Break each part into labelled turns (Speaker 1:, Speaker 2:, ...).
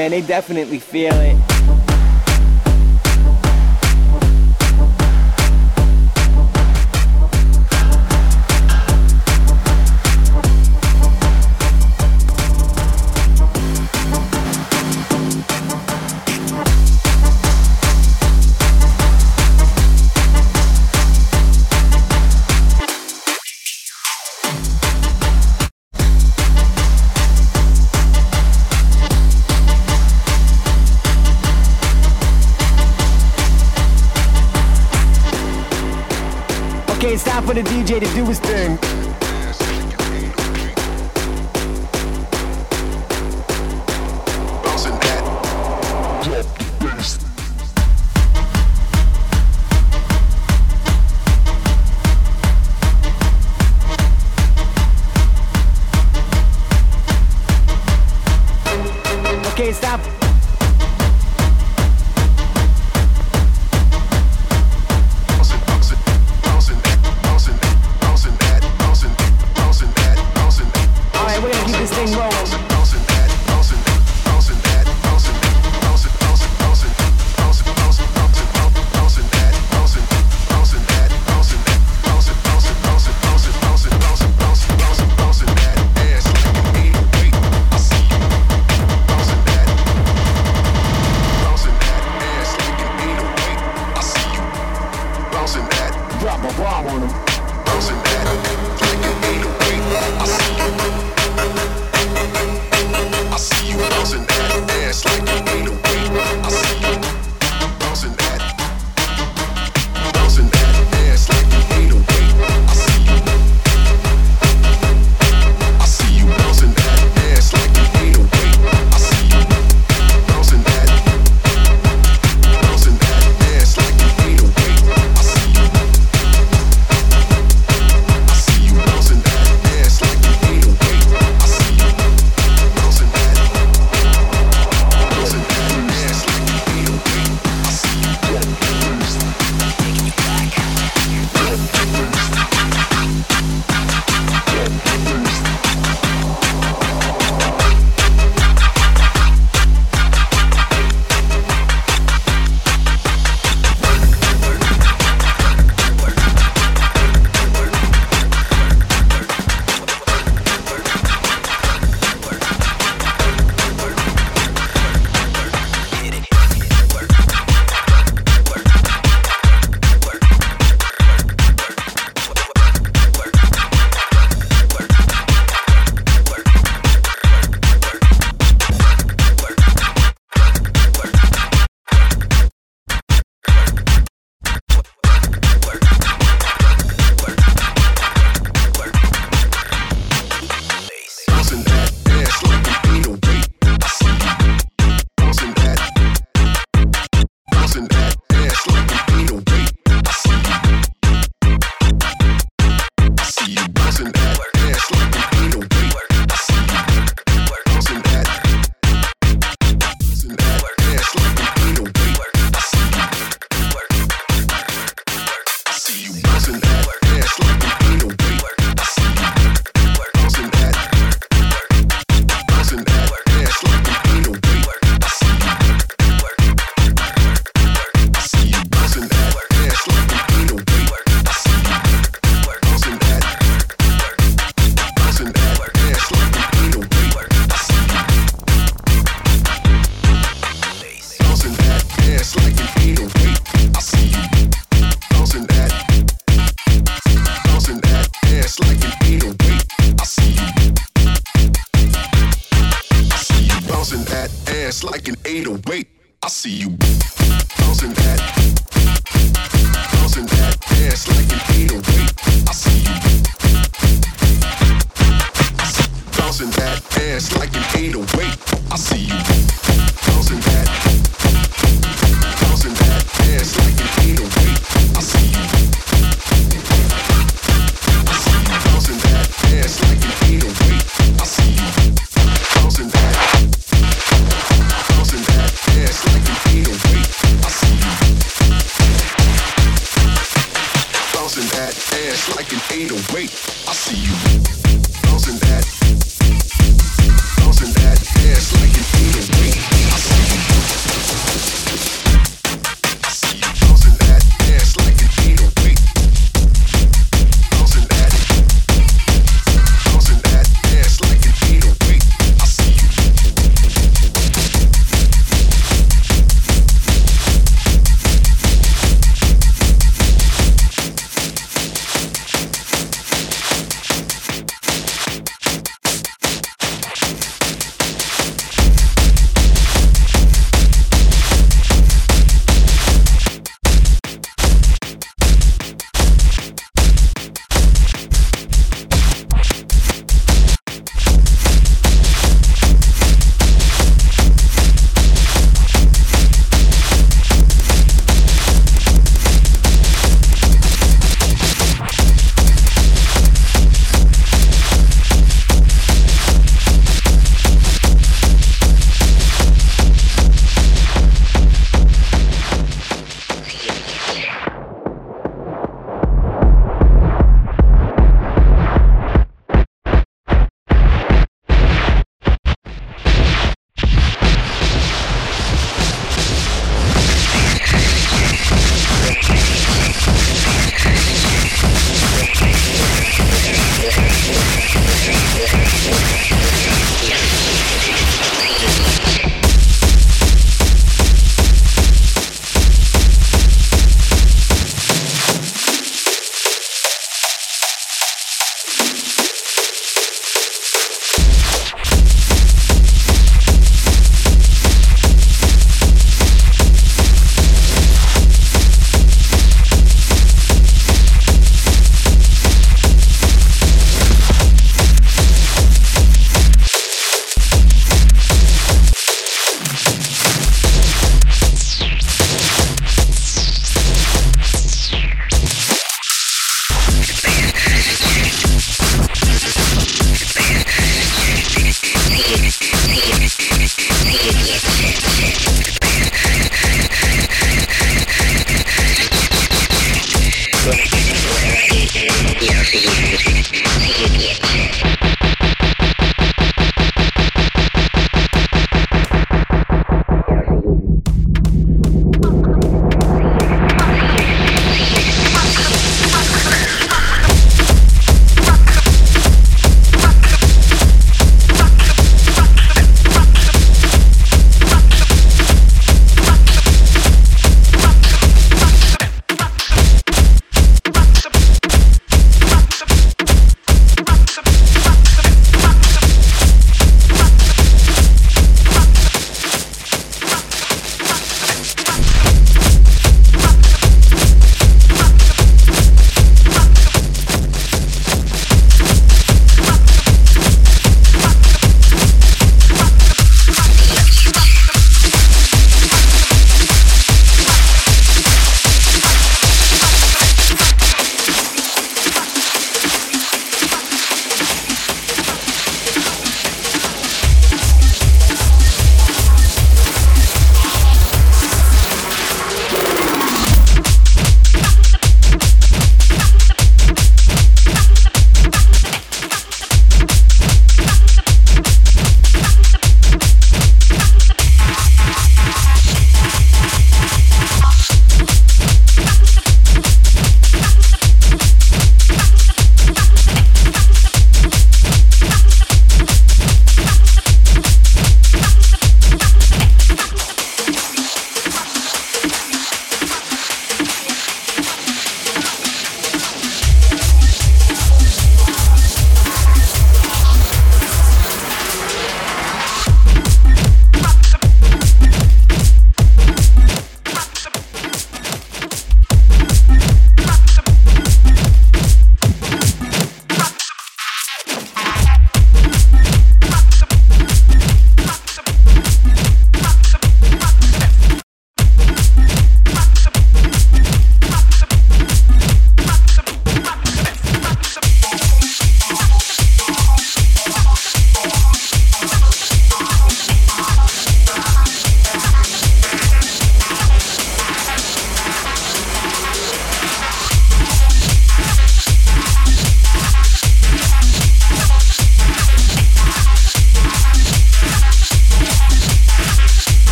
Speaker 1: Man, they definitely feel it.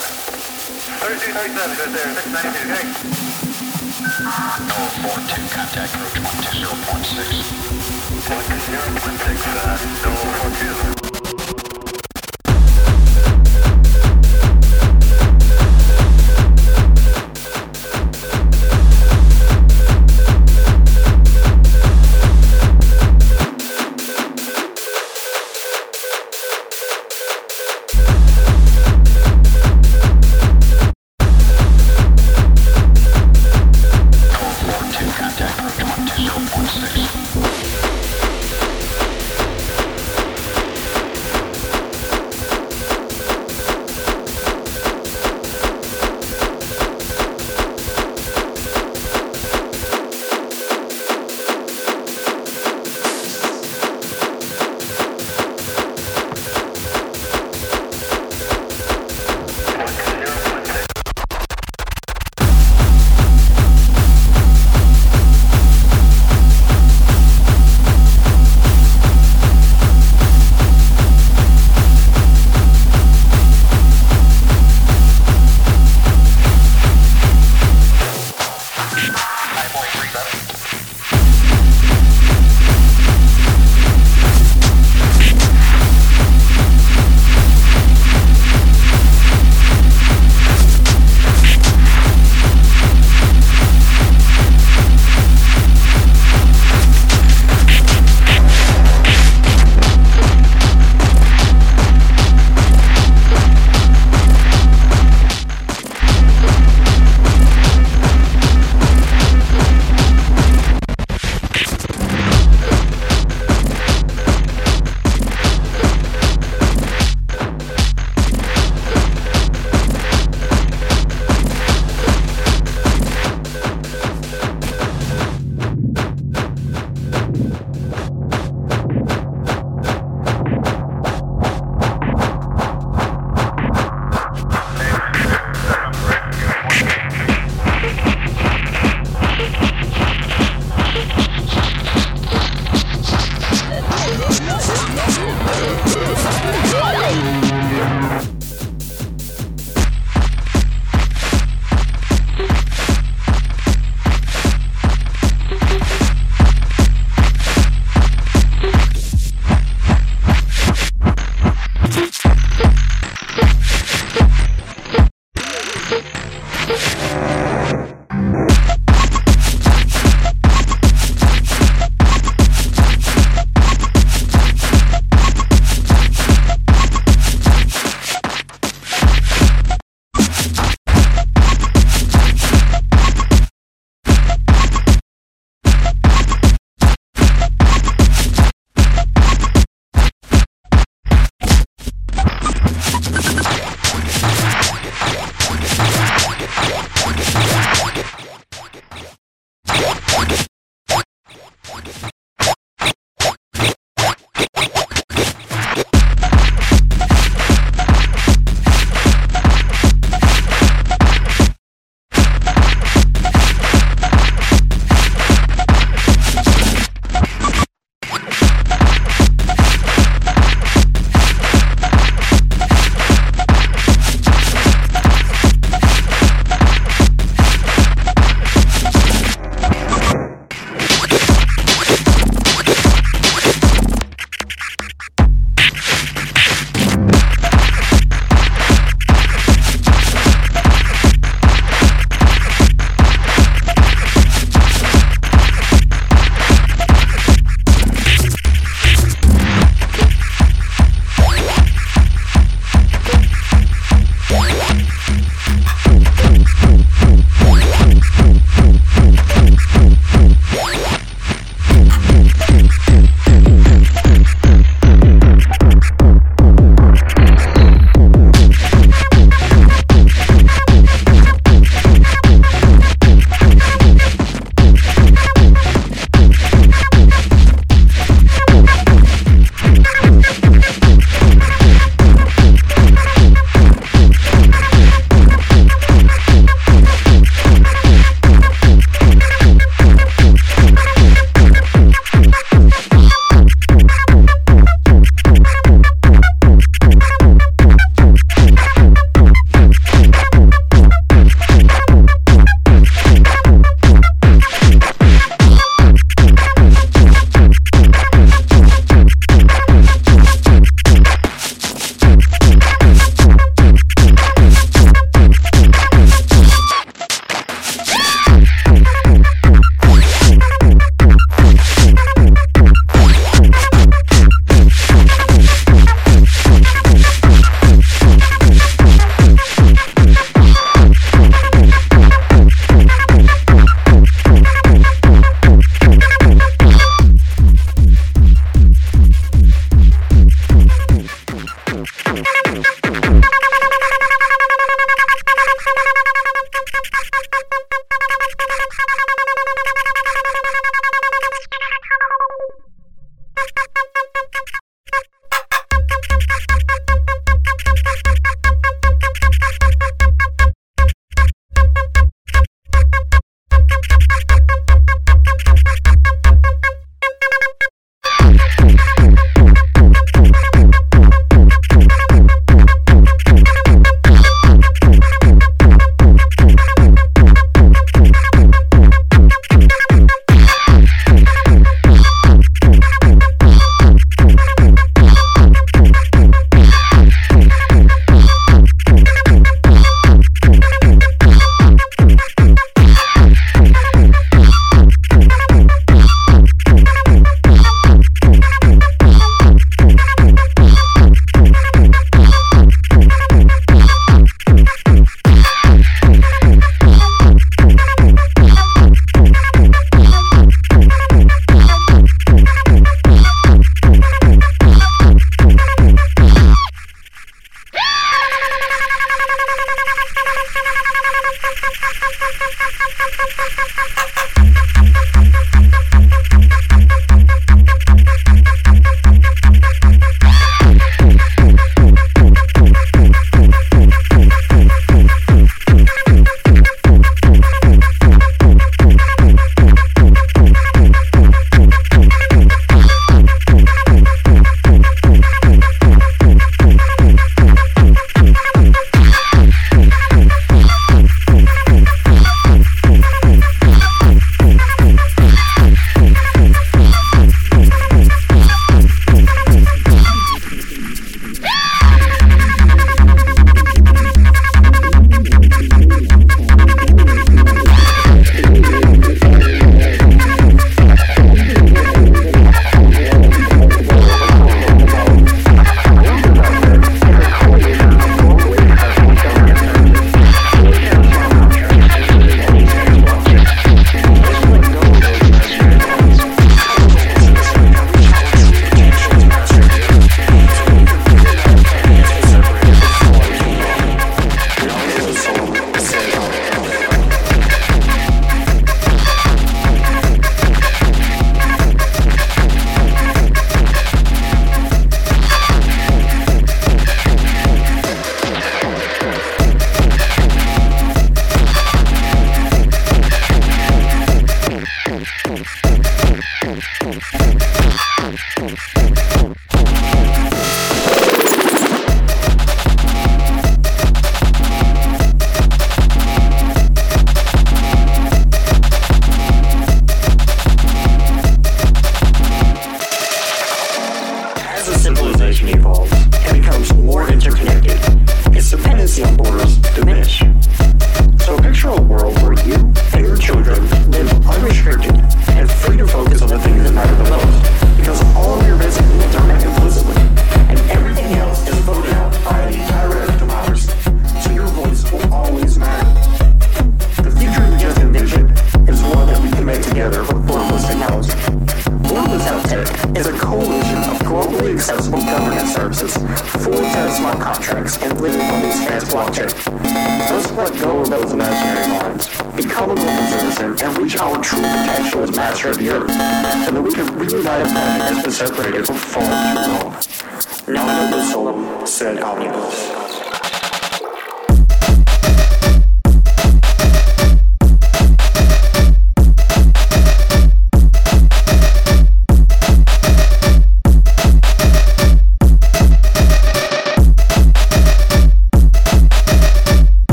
Speaker 2: 3237, good there, 692, okay.
Speaker 3: No 410, contact approach 120.6.
Speaker 2: 120.6, uh, no 42.